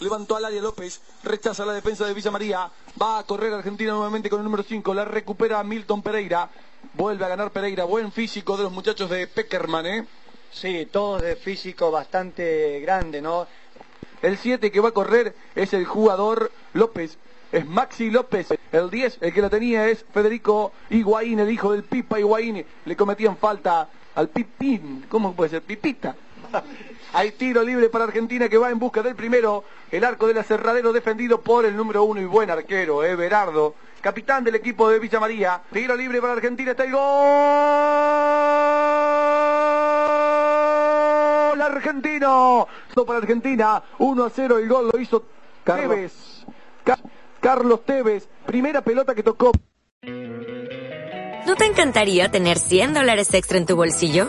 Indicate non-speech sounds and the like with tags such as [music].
Levantó al área López, rechaza la defensa de Villa María, va a correr Argentina nuevamente con el número 5, la recupera Milton Pereira, vuelve a ganar Pereira, buen físico de los muchachos de Peckerman, ¿eh? Sí, todos de físico bastante grande, ¿no? El 7 que va a correr es el jugador López, es Maxi López. El 10, el que la tenía es Federico Higuaín, el hijo del Pipa Higuaín. Le cometían falta al Pipín, ¿cómo puede ser? Pipita. [laughs] Hay tiro libre para Argentina que va en busca del primero. El arco del aserradero defendido por el número uno y buen arquero, Everardo. Capitán del equipo de Villa María. Tiro libre para Argentina. Está el gol. Argentino. Para Argentina. 1 a 0. El gol lo hizo Tevez. Carlos Tevez. Primera pelota que tocó. ¿No te encantaría tener 100 dólares extra en tu bolsillo?